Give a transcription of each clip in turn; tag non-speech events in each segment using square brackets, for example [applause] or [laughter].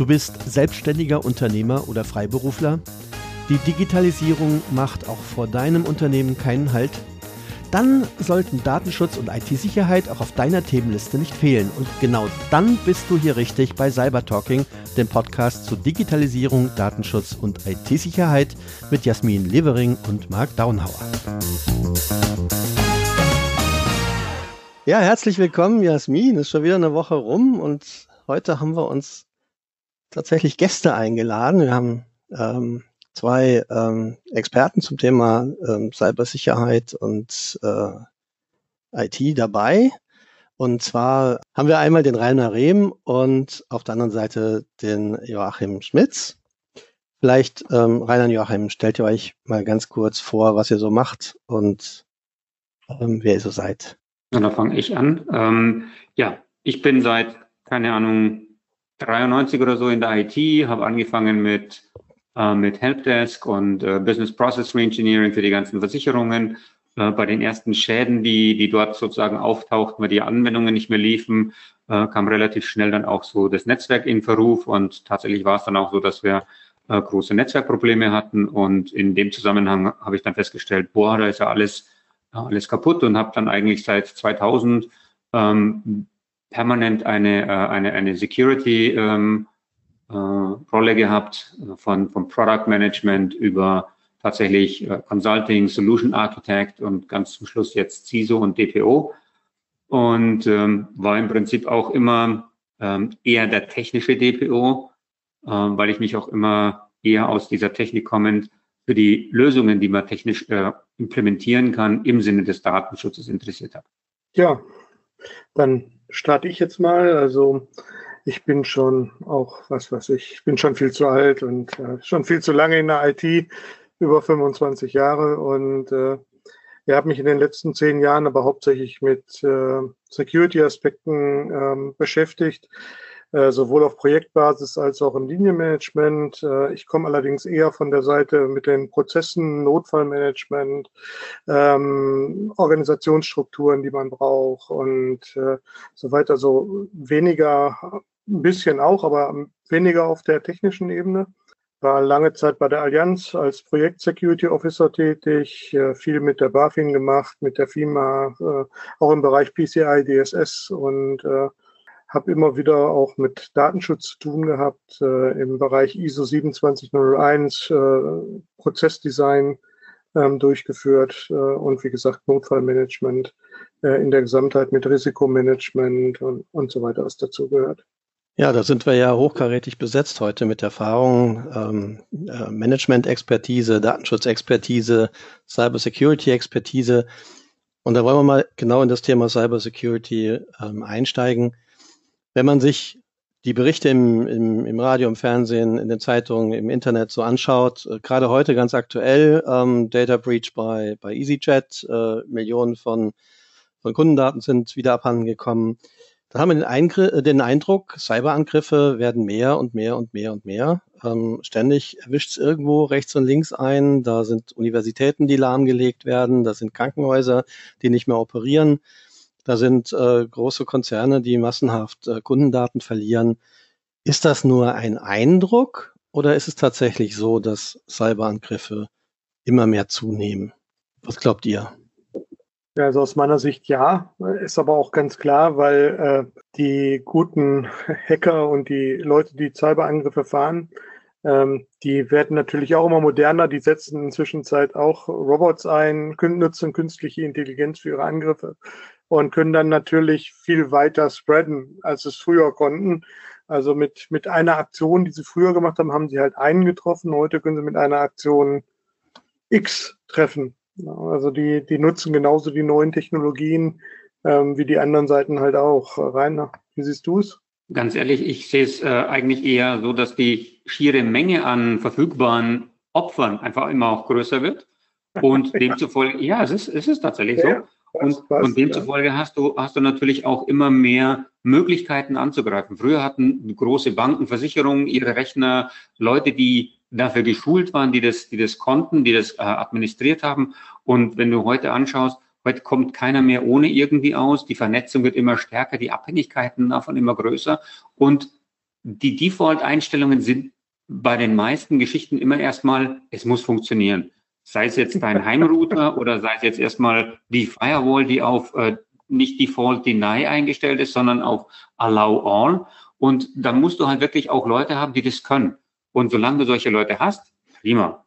Du bist selbstständiger Unternehmer oder Freiberufler? Die Digitalisierung macht auch vor deinem Unternehmen keinen Halt? Dann sollten Datenschutz und IT-Sicherheit auch auf deiner Themenliste nicht fehlen. Und genau dann bist du hier richtig bei Cyber Talking, dem Podcast zu Digitalisierung, Datenschutz und IT-Sicherheit mit Jasmin Levering und Marc Daunhauer. Ja, herzlich willkommen, Jasmin. Ist schon wieder eine Woche rum und heute haben wir uns tatsächlich Gäste eingeladen. Wir haben ähm, zwei ähm, Experten zum Thema ähm, Cybersicherheit und äh, IT dabei. Und zwar haben wir einmal den Rainer Rehm und auf der anderen Seite den Joachim Schmitz. Vielleicht, ähm, Rainer und Joachim, stellt ihr euch mal ganz kurz vor, was ihr so macht und ähm, wer ihr so seid. Und da fange ich an. Ähm, ja, ich bin seit, keine Ahnung, 93 oder so in der IT, habe angefangen mit, äh, mit Helpdesk und äh, Business Process Reengineering für die ganzen Versicherungen. Äh, bei den ersten Schäden, die, die dort sozusagen auftauchten, weil die Anwendungen nicht mehr liefen, äh, kam relativ schnell dann auch so das Netzwerk in Verruf und tatsächlich war es dann auch so, dass wir äh, große Netzwerkprobleme hatten und in dem Zusammenhang habe ich dann festgestellt, boah, da ist ja alles, alles kaputt und habe dann eigentlich seit 2000 ähm, permanent eine, äh, eine, eine Security ähm, äh, Rolle gehabt, äh, von, von Product Management über tatsächlich äh, Consulting, Solution Architect und ganz zum Schluss jetzt CISO und DPO. Und ähm, war im Prinzip auch immer ähm, eher der technische DPO, äh, weil ich mich auch immer eher aus dieser Technik kommend für die Lösungen, die man technisch äh, implementieren kann, im Sinne des Datenschutzes interessiert habe. Ja, dann starte ich jetzt mal. Also ich bin schon auch, was weiß ich, ich bin schon viel zu alt und äh, schon viel zu lange in der IT, über 25 Jahre und äh, ja, habe mich in den letzten zehn Jahren aber hauptsächlich mit äh, Security-Aspekten ähm, beschäftigt. Äh, sowohl auf Projektbasis als auch im Linienmanagement. Äh, ich komme allerdings eher von der Seite mit den Prozessen, Notfallmanagement, ähm, Organisationsstrukturen, die man braucht und äh, so weiter. So weniger, ein bisschen auch, aber weniger auf der technischen Ebene war lange Zeit bei der Allianz als Projekt Security Officer tätig, viel mit der BaFin gemacht, mit der FIMA, auch im Bereich PCI, DSS und habe immer wieder auch mit Datenschutz zu tun gehabt, äh, im Bereich ISO 27001, äh, Prozessdesign ähm, durchgeführt äh, und wie gesagt Notfallmanagement äh, in der Gesamtheit mit Risikomanagement und, und so weiter, was dazu gehört. Ja, da sind wir ja hochkarätig besetzt heute mit Erfahrung, ähm, äh, Management-Expertise, Datenschutzexpertise, Cybersecurity-Expertise. Und da wollen wir mal genau in das Thema Cybersecurity ähm, einsteigen. Wenn man sich die Berichte im, im, im Radio, im Fernsehen, in den Zeitungen, im Internet so anschaut, äh, gerade heute ganz aktuell, ähm, Data Breach bei, bei EasyJet, äh, Millionen von, von Kundendaten sind wieder abhanden gekommen. Da haben wir den, Eingr äh, den Eindruck, Cyberangriffe werden mehr und mehr und mehr und mehr. Ähm, ständig erwischt es irgendwo rechts und links ein. Da sind Universitäten, die lahmgelegt werden. Da sind Krankenhäuser, die nicht mehr operieren. Da sind äh, große Konzerne, die massenhaft äh, Kundendaten verlieren. Ist das nur ein Eindruck oder ist es tatsächlich so, dass Cyberangriffe immer mehr zunehmen? Was glaubt ihr? Ja, also aus meiner Sicht ja, ist aber auch ganz klar, weil äh, die guten [laughs] Hacker und die Leute, die Cyberangriffe fahren, ähm, die werden natürlich auch immer moderner. Die setzen inzwischen auch Robots ein, nutzen künstliche Intelligenz für ihre Angriffe und können dann natürlich viel weiter spreaden, als es früher konnten. Also mit, mit einer Aktion, die sie früher gemacht haben, haben sie halt einen getroffen. Heute können sie mit einer Aktion X treffen. Also die, die nutzen genauso die neuen Technologien ähm, wie die anderen Seiten halt auch. Rainer, wie siehst du es? Ganz ehrlich, ich sehe es äh, eigentlich eher so, dass die schiere Menge an verfügbaren Opfern einfach immer auch größer wird. Und [laughs] demzufolge, ja, es ist, es ist tatsächlich so. Und, passt, und demzufolge ja. hast du, hast du natürlich auch immer mehr Möglichkeiten anzugreifen. Früher hatten große Banken, Versicherungen ihre Rechner, Leute, die dafür geschult waren, die das, die das konnten, die das äh, administriert haben. Und wenn du heute anschaust, heute kommt keiner mehr ohne irgendwie aus. Die Vernetzung wird immer stärker, die Abhängigkeiten davon immer größer. Und die Default-Einstellungen sind bei den meisten Geschichten immer erstmal, es muss funktionieren. Sei es jetzt dein Heimrouter [laughs] oder sei es jetzt erstmal die Firewall, die auf äh, nicht Default Deny eingestellt ist, sondern auf Allow All. Und dann musst du halt wirklich auch Leute haben, die das können. Und solange du solche Leute hast, prima.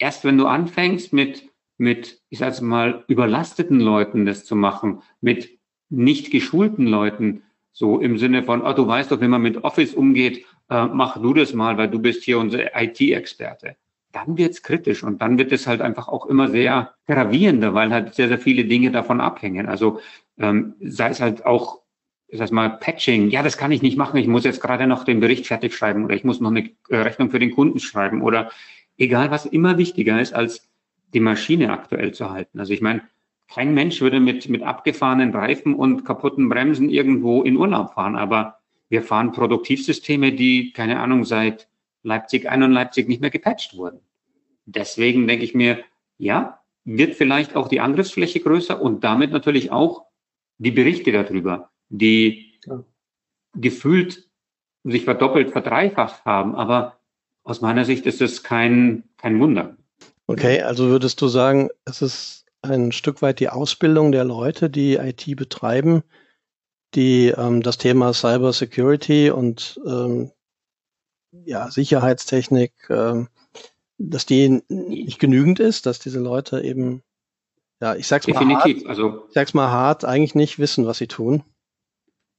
Erst wenn du anfängst mit, mit, ich sage mal, überlasteten Leuten das zu machen, mit nicht geschulten Leuten, so im Sinne von, oh, du weißt doch, wie man mit Office umgeht, äh, mach du das mal, weil du bist hier unser IT-Experte. Dann wird's kritisch und dann wird es halt einfach auch immer sehr gravierender, weil halt sehr, sehr viele Dinge davon abhängen. Also ähm, sei es halt auch, sag mal, Patching. Ja, das kann ich nicht machen. Ich muss jetzt gerade noch den Bericht fertig schreiben oder ich muss noch eine äh, Rechnung für den Kunden schreiben oder egal, was immer wichtiger ist, als die Maschine aktuell zu halten. Also ich meine, kein Mensch würde mit, mit abgefahrenen Reifen und kaputten Bremsen irgendwo in Urlaub fahren, aber wir fahren Produktivsysteme, die, keine Ahnung, seit Leipzig 1 und Leipzig nicht mehr gepatcht wurden. Deswegen denke ich mir, ja, wird vielleicht auch die Angriffsfläche größer und damit natürlich auch die Berichte darüber, die ja. gefühlt sich verdoppelt, verdreifacht haben. Aber aus meiner Sicht ist es kein, kein Wunder. Okay, also würdest du sagen, es ist ein Stück weit die Ausbildung der Leute, die IT betreiben, die ähm, das Thema Cyber Security und ähm, ja, Sicherheitstechnik, ähm, dass die nicht genügend ist, dass diese Leute eben, ja, ich sag's Definitiv. mal hart, also, ich sag's mal hart, eigentlich nicht wissen, was sie tun.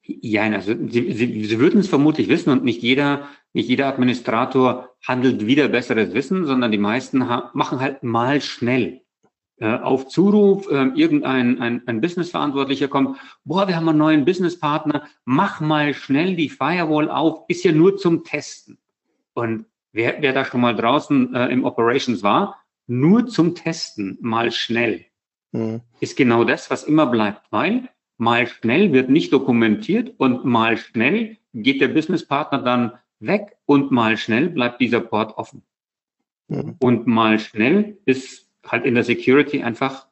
Ja, also sie, sie, sie würden es vermutlich wissen und nicht jeder, nicht jeder Administrator handelt wieder besseres Wissen, sondern die meisten machen halt mal schnell. Äh, auf Zuruf äh, irgendein ein, ein Businessverantwortlicher kommt, boah, wir haben einen neuen Businesspartner, mach mal schnell die Firewall auf, ist ja nur zum Testen. Und wer, wer da schon mal draußen äh, im Operations war, nur zum Testen, mal schnell, mhm. ist genau das, was immer bleibt, weil mal schnell wird nicht dokumentiert und mal schnell geht der Businesspartner dann weg und mal schnell bleibt dieser Port offen. Mhm. Und mal schnell ist halt in der Security einfach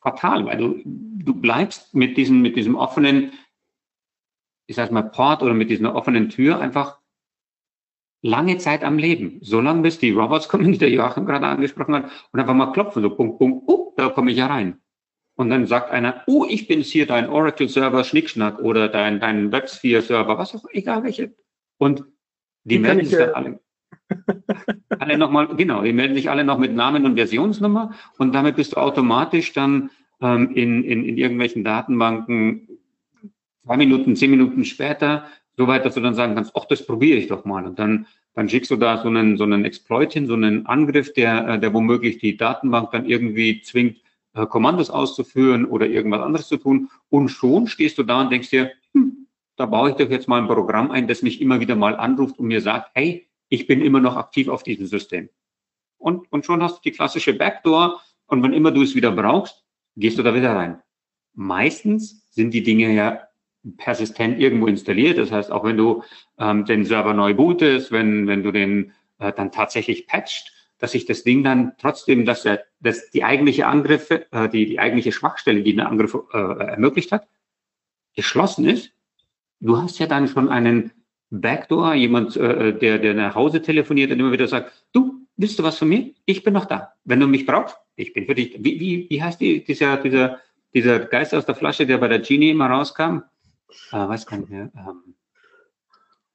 fatal, weil du, du bleibst mit diesem, mit diesem offenen, ich sag mal, Port oder mit dieser offenen Tür einfach lange Zeit am Leben. So lange, bis die Robots kommen, die der Joachim gerade angesprochen hat, und einfach mal klopfen, so Punkt, Punkt, oh, da komme ich ja rein. Und dann sagt einer, oh, ich bin's hier, dein Oracle-Server Schnickschnack oder dein, dein WebSphere-Server, was auch, egal welche. Und die melden sich dann alle alle nochmal, genau, die melden sich alle noch mit Namen und Versionsnummer und damit bist du automatisch dann ähm, in, in, in irgendwelchen Datenbanken zwei Minuten, zehn Minuten später, so weit, dass du dann sagen kannst, ach, das probiere ich doch mal. Und dann, dann schickst du da so einen, so einen Exploit hin, so einen Angriff, der, äh, der womöglich die Datenbank dann irgendwie zwingt, äh, Kommandos auszuführen oder irgendwas anderes zu tun. Und schon stehst du da und denkst dir, hm, da baue ich doch jetzt mal ein Programm ein, das mich immer wieder mal anruft und mir sagt, hey, ich bin immer noch aktiv auf diesem System. Und, und schon hast du die klassische Backdoor und wenn immer du es wieder brauchst, gehst du da wieder rein. Meistens sind die Dinge ja persistent irgendwo installiert. Das heißt, auch wenn du ähm, den Server neu bootest, wenn, wenn du den äh, dann tatsächlich patcht, dass sich das Ding dann trotzdem, dass, er, dass die eigentliche Angriffe, äh, die, die eigentliche Schwachstelle, die den Angriff äh, ermöglicht hat, geschlossen ist. Du hast ja dann schon einen Backdoor, jemand, äh, der, der nach Hause telefoniert und immer wieder sagt, du, willst du was von mir? Ich bin noch da. Wenn du mich brauchst, ich bin für dich. Wie, wie, wie heißt die, dieser, dieser, dieser Geist aus der Flasche, der bei der Genie immer rauskam? Äh, weiß gar nicht mehr. Ähm,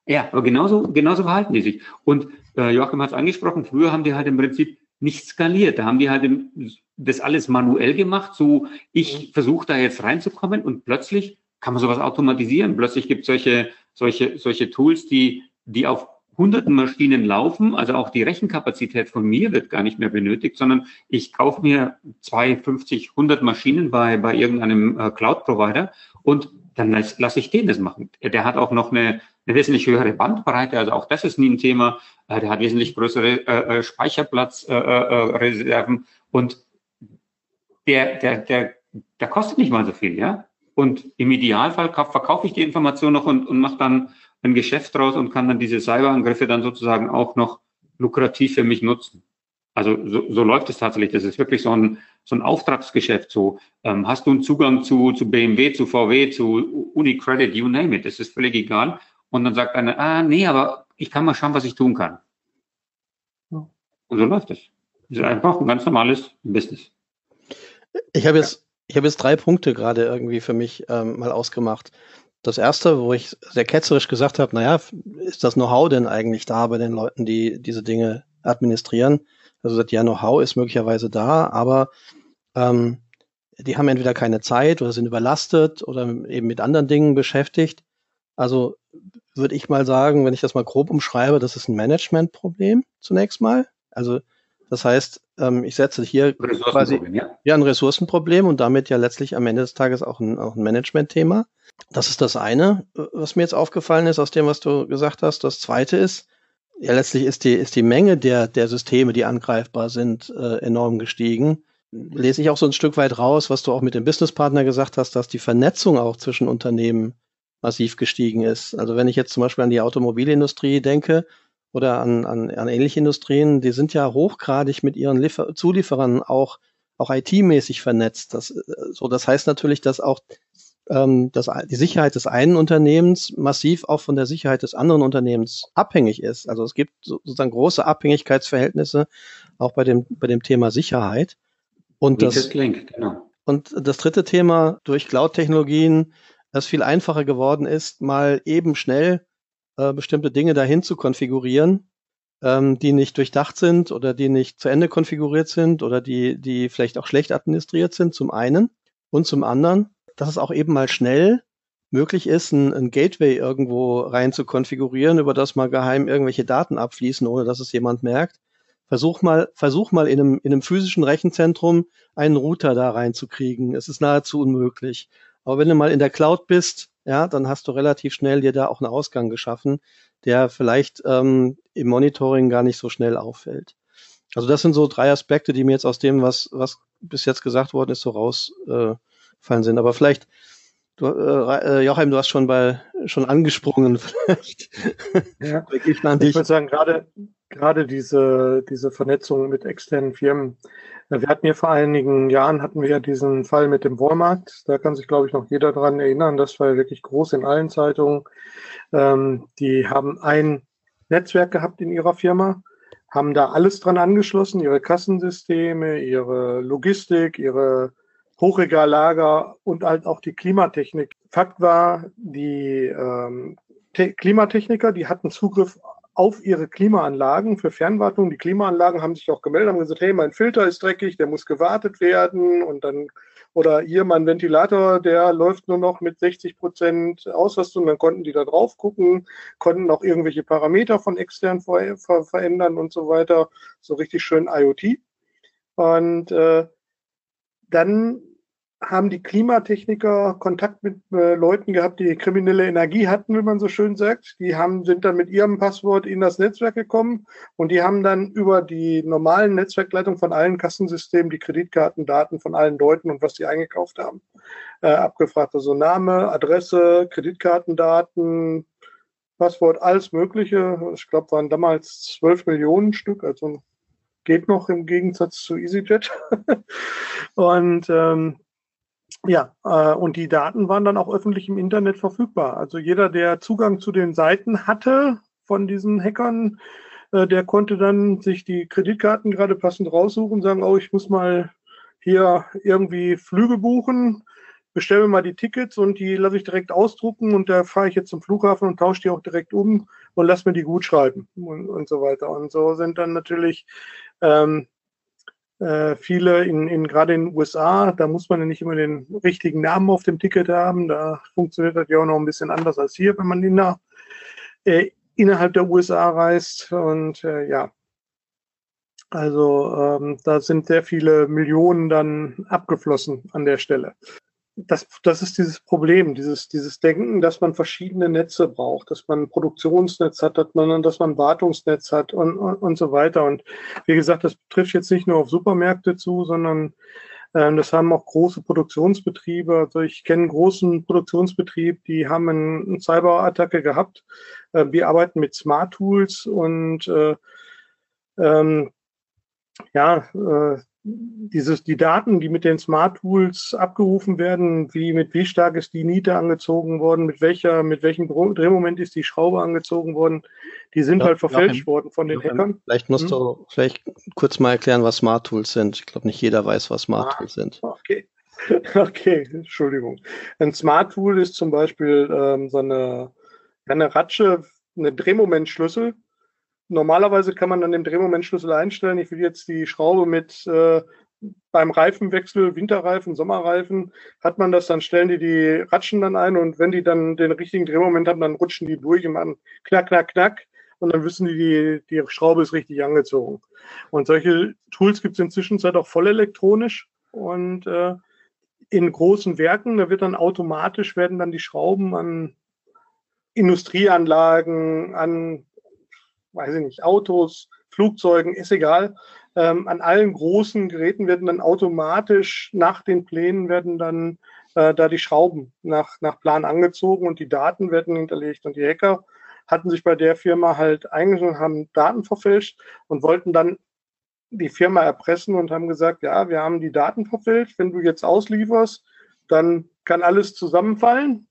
ja, aber genauso, genauso verhalten die sich. Und äh, Joachim hat es angesprochen, früher haben die halt im Prinzip nicht skaliert. Da haben die halt im, das alles manuell gemacht, so ich versuche da jetzt reinzukommen und plötzlich kann man sowas automatisieren. Plötzlich gibt es solche, solche, solche Tools, die, die auf hunderten Maschinen laufen, also auch die Rechenkapazität von mir wird gar nicht mehr benötigt, sondern ich kaufe mir zwei, 50, 100 Maschinen bei, bei irgendeinem äh, Cloud-Provider und dann lasse lass ich den das machen. Der hat auch noch eine, eine wesentlich höhere Bandbreite, also auch das ist nie ein Thema. Äh, der hat wesentlich größere äh, äh Speicherplatzreserven äh, äh, und der, der, der, der kostet nicht mal so viel, ja. Und im Idealfall verkaufe ich die Information noch und, und mache dann ein Geschäft draus und kann dann diese Cyberangriffe dann sozusagen auch noch lukrativ für mich nutzen. Also so, so läuft es tatsächlich. Das ist wirklich so ein, so ein Auftragsgeschäft. So ähm, hast du einen Zugang zu, zu BMW, zu VW, zu UniCredit, you name it. Das ist völlig egal. und dann sagt einer, ah, nee, aber ich kann mal schauen, was ich tun kann. Und so läuft es. Das ist einfach ein ganz normales Business. Ich habe jetzt, ich habe jetzt drei Punkte gerade irgendwie für mich ähm, mal ausgemacht. Das erste, wo ich sehr ketzerisch gesagt habe, naja, ist das Know-how denn eigentlich da bei den Leuten, die diese Dinge administrieren? Also ja, Know-how ist möglicherweise da, aber ähm, die haben entweder keine Zeit oder sind überlastet oder eben mit anderen Dingen beschäftigt. Also würde ich mal sagen, wenn ich das mal grob umschreibe, das ist ein Managementproblem zunächst mal. Also das heißt, ähm, ich setze hier quasi ja. ja. ein Ressourcenproblem und damit ja letztlich am Ende des Tages auch ein, auch ein Management-Thema. Das ist das eine, was mir jetzt aufgefallen ist aus dem, was du gesagt hast. Das zweite ist, ja, letztlich ist die, ist die Menge der, der Systeme, die angreifbar sind, äh, enorm gestiegen. Lese ich auch so ein Stück weit raus, was du auch mit dem Businesspartner gesagt hast, dass die Vernetzung auch zwischen Unternehmen massiv gestiegen ist. Also wenn ich jetzt zum Beispiel an die Automobilindustrie denke, oder an, an, an ähnliche Industrien, die sind ja hochgradig mit ihren Liefer Zulieferern auch, auch IT-mäßig vernetzt. Das, äh, so, das heißt natürlich, dass auch ähm, dass die Sicherheit des einen Unternehmens massiv auch von der Sicherheit des anderen Unternehmens abhängig ist. Also es gibt sozusagen große Abhängigkeitsverhältnisse auch bei dem, bei dem Thema Sicherheit. Und das, klingt, genau. und das dritte Thema durch Cloud-Technologien, das viel einfacher geworden ist, mal eben schnell äh, bestimmte Dinge dahin zu konfigurieren, ähm, die nicht durchdacht sind oder die nicht zu Ende konfiguriert sind oder die, die vielleicht auch schlecht administriert sind, zum einen. Und zum anderen, dass es auch eben mal schnell möglich ist, ein, ein Gateway irgendwo rein zu konfigurieren, über das mal geheim irgendwelche Daten abfließen, ohne dass es jemand merkt. Versuch mal, versuch mal in einem, in einem physischen Rechenzentrum einen Router da reinzukriegen. Es ist nahezu unmöglich. Aber wenn du mal in der Cloud bist, ja, dann hast du relativ schnell dir da auch einen Ausgang geschaffen, der vielleicht ähm, im Monitoring gar nicht so schnell auffällt. Also das sind so drei Aspekte, die mir jetzt aus dem, was, was bis jetzt gesagt worden ist, so rausfallen äh, sind. Aber vielleicht, du, äh, äh Joachim, du hast schon bei schon angesprungen. [laughs] Vielleicht. Ja. ich würde sagen, gerade gerade diese diese Vernetzung mit externen Firmen, wir hatten ja vor einigen Jahren hatten wir ja diesen Fall mit dem Walmart. Da kann sich, glaube ich, noch jeder dran erinnern. Das war ja wirklich groß in allen Zeitungen. Ähm, die haben ein Netzwerk gehabt in ihrer Firma, haben da alles dran angeschlossen, ihre Kassensysteme, ihre Logistik, ihre Hochregallager und halt auch die Klimatechnik. Fakt war, die ähm, Klimatechniker, die hatten Zugriff auf ihre Klimaanlagen für Fernwartung. Die Klimaanlagen haben sich auch gemeldet, haben gesagt, hey, mein Filter ist dreckig, der muss gewartet werden und dann oder hier mein Ventilator, der läuft nur noch mit 60 Prozent Auslastung, dann konnten die da drauf gucken, konnten auch irgendwelche Parameter von extern ver ver verändern und so weiter. So richtig schön IoT. Und äh, dann haben die Klimatechniker Kontakt mit äh, Leuten gehabt, die kriminelle Energie hatten, wie man so schön sagt. Die haben, sind dann mit ihrem Passwort in das Netzwerk gekommen und die haben dann über die normalen Netzwerkleitungen von allen Kassensystemen die Kreditkartendaten von allen Leuten und was die eingekauft haben äh, abgefragt. Also Name, Adresse, Kreditkartendaten, Passwort, alles Mögliche. Ich glaube, waren damals zwölf Millionen Stück, also geht noch im Gegensatz zu EasyJet. [laughs] und ähm, ja, äh, und die Daten waren dann auch öffentlich im Internet verfügbar. Also jeder, der Zugang zu den Seiten hatte von diesen Hackern, äh, der konnte dann sich die Kreditkarten gerade passend raussuchen, sagen, oh, ich muss mal hier irgendwie Flüge buchen, bestelle mal die Tickets und die lasse ich direkt ausdrucken und da fahre ich jetzt zum Flughafen und tausche die auch direkt um und lass mir die gut schreiben und, und so weiter. Und so sind dann natürlich ähm, äh, viele in, in gerade in den USA, da muss man ja nicht immer den richtigen Namen auf dem Ticket haben. Da funktioniert das ja auch noch ein bisschen anders als hier, wenn man in der, äh, innerhalb der USA reist. Und äh, ja, also ähm, da sind sehr viele Millionen dann abgeflossen an der Stelle das, das ist dieses Problem, dieses, dieses Denken, dass man verschiedene Netze braucht, dass man ein Produktionsnetz hat, dass man, dass man ein Wartungsnetz hat und, und, und so weiter. Und wie gesagt, das trifft jetzt nicht nur auf Supermärkte zu, sondern äh, das haben auch große Produktionsbetriebe. Also ich kenne einen großen Produktionsbetrieb, die haben eine, eine Cyberattacke gehabt. Äh, wir arbeiten mit Smart Tools und äh, ähm, ja, äh, dieses, die Daten, die mit den Smart Tools abgerufen werden, wie, mit wie stark ist die Niete angezogen worden, mit welcher, mit welchem Drehmoment ist die Schraube angezogen worden, die sind ja, halt verfälscht Joachim, worden von den Joachim, Hackern. Vielleicht musst hm? du vielleicht kurz mal erklären, was Smart Tools sind. Ich glaube, nicht jeder weiß, was Smart ah, Tools sind. Okay. [laughs] Okay, Entschuldigung. Ein Smart Tool ist zum Beispiel ähm, so eine, eine Ratsche, eine Drehmomentschlüssel, normalerweise kann man an dem Drehmomentschlüssel einstellen, ich will jetzt die Schraube mit äh, beim Reifenwechsel, Winterreifen, Sommerreifen, hat man das, dann stellen die die Ratschen dann ein und wenn die dann den richtigen Drehmoment haben, dann rutschen die durch und machen knack, knack, knack und dann wissen die, die, die Schraube ist richtig angezogen. Und solche Tools gibt es inzwischen auch voll elektronisch und äh, in großen Werken, da wird dann automatisch werden dann die Schrauben an Industrieanlagen, an weiß ich nicht, Autos, Flugzeugen, ist egal. Ähm, an allen großen Geräten werden dann automatisch nach den Plänen werden dann äh, da die Schrauben nach, nach Plan angezogen und die Daten werden hinterlegt. Und die Hacker hatten sich bei der Firma halt eingeschlossen, haben Daten verfälscht und wollten dann die Firma erpressen und haben gesagt, ja, wir haben die Daten verfälscht. Wenn du jetzt auslieferst, dann kann alles zusammenfallen.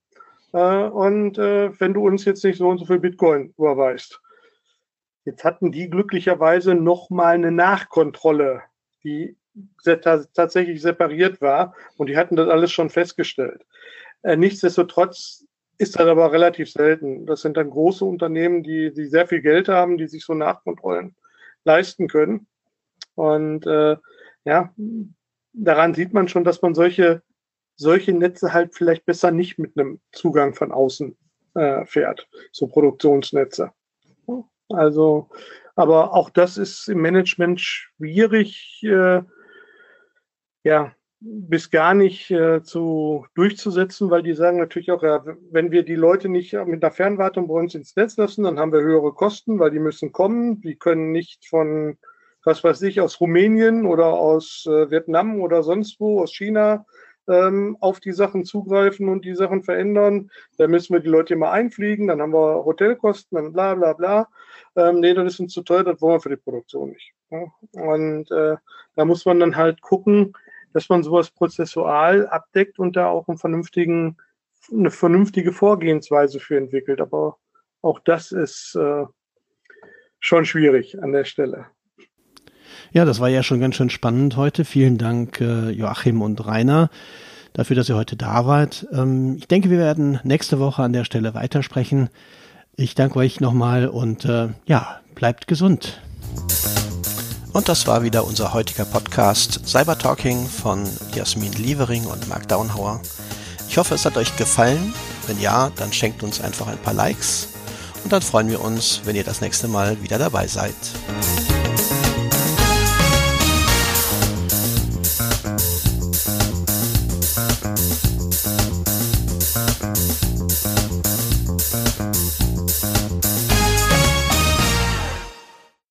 Äh, und äh, wenn du uns jetzt nicht so und so viel Bitcoin überweist. Jetzt hatten die glücklicherweise nochmal eine Nachkontrolle, die tatsächlich separiert war und die hatten das alles schon festgestellt. Äh, nichtsdestotrotz ist das aber relativ selten. Das sind dann große Unternehmen, die, die sehr viel Geld haben, die sich so Nachkontrollen leisten können. Und äh, ja, daran sieht man schon, dass man solche, solche Netze halt vielleicht besser nicht mit einem Zugang von außen äh, fährt, so Produktionsnetze. Also, aber auch das ist im Management schwierig, äh, ja, bis gar nicht äh, zu durchzusetzen, weil die sagen natürlich auch, ja, wenn wir die Leute nicht mit einer Fernwartung bei uns ins Netz lassen, dann haben wir höhere Kosten, weil die müssen kommen. Die können nicht von, was weiß ich, aus Rumänien oder aus äh, Vietnam oder sonst wo, aus China ähm, auf die Sachen zugreifen und die Sachen verändern. Da müssen wir die Leute immer einfliegen, dann haben wir Hotelkosten, dann bla bla bla. Ähm, nee, das ist uns zu teuer, das wollen wir für die Produktion nicht. Ja? Und äh, da muss man dann halt gucken, dass man sowas prozessual abdeckt und da auch einen vernünftigen, eine vernünftige Vorgehensweise für entwickelt. Aber auch das ist äh, schon schwierig an der Stelle. Ja, das war ja schon ganz schön spannend heute. Vielen Dank, äh, Joachim und Rainer, dafür, dass ihr heute da wart. Ähm, ich denke, wir werden nächste Woche an der Stelle weitersprechen. Ich danke euch nochmal und äh, ja, bleibt gesund. Und das war wieder unser heutiger Podcast Cyber Talking von Jasmin Lievering und Mark Downhauer. Ich hoffe, es hat euch gefallen. Wenn ja, dann schenkt uns einfach ein paar Likes und dann freuen wir uns, wenn ihr das nächste Mal wieder dabei seid.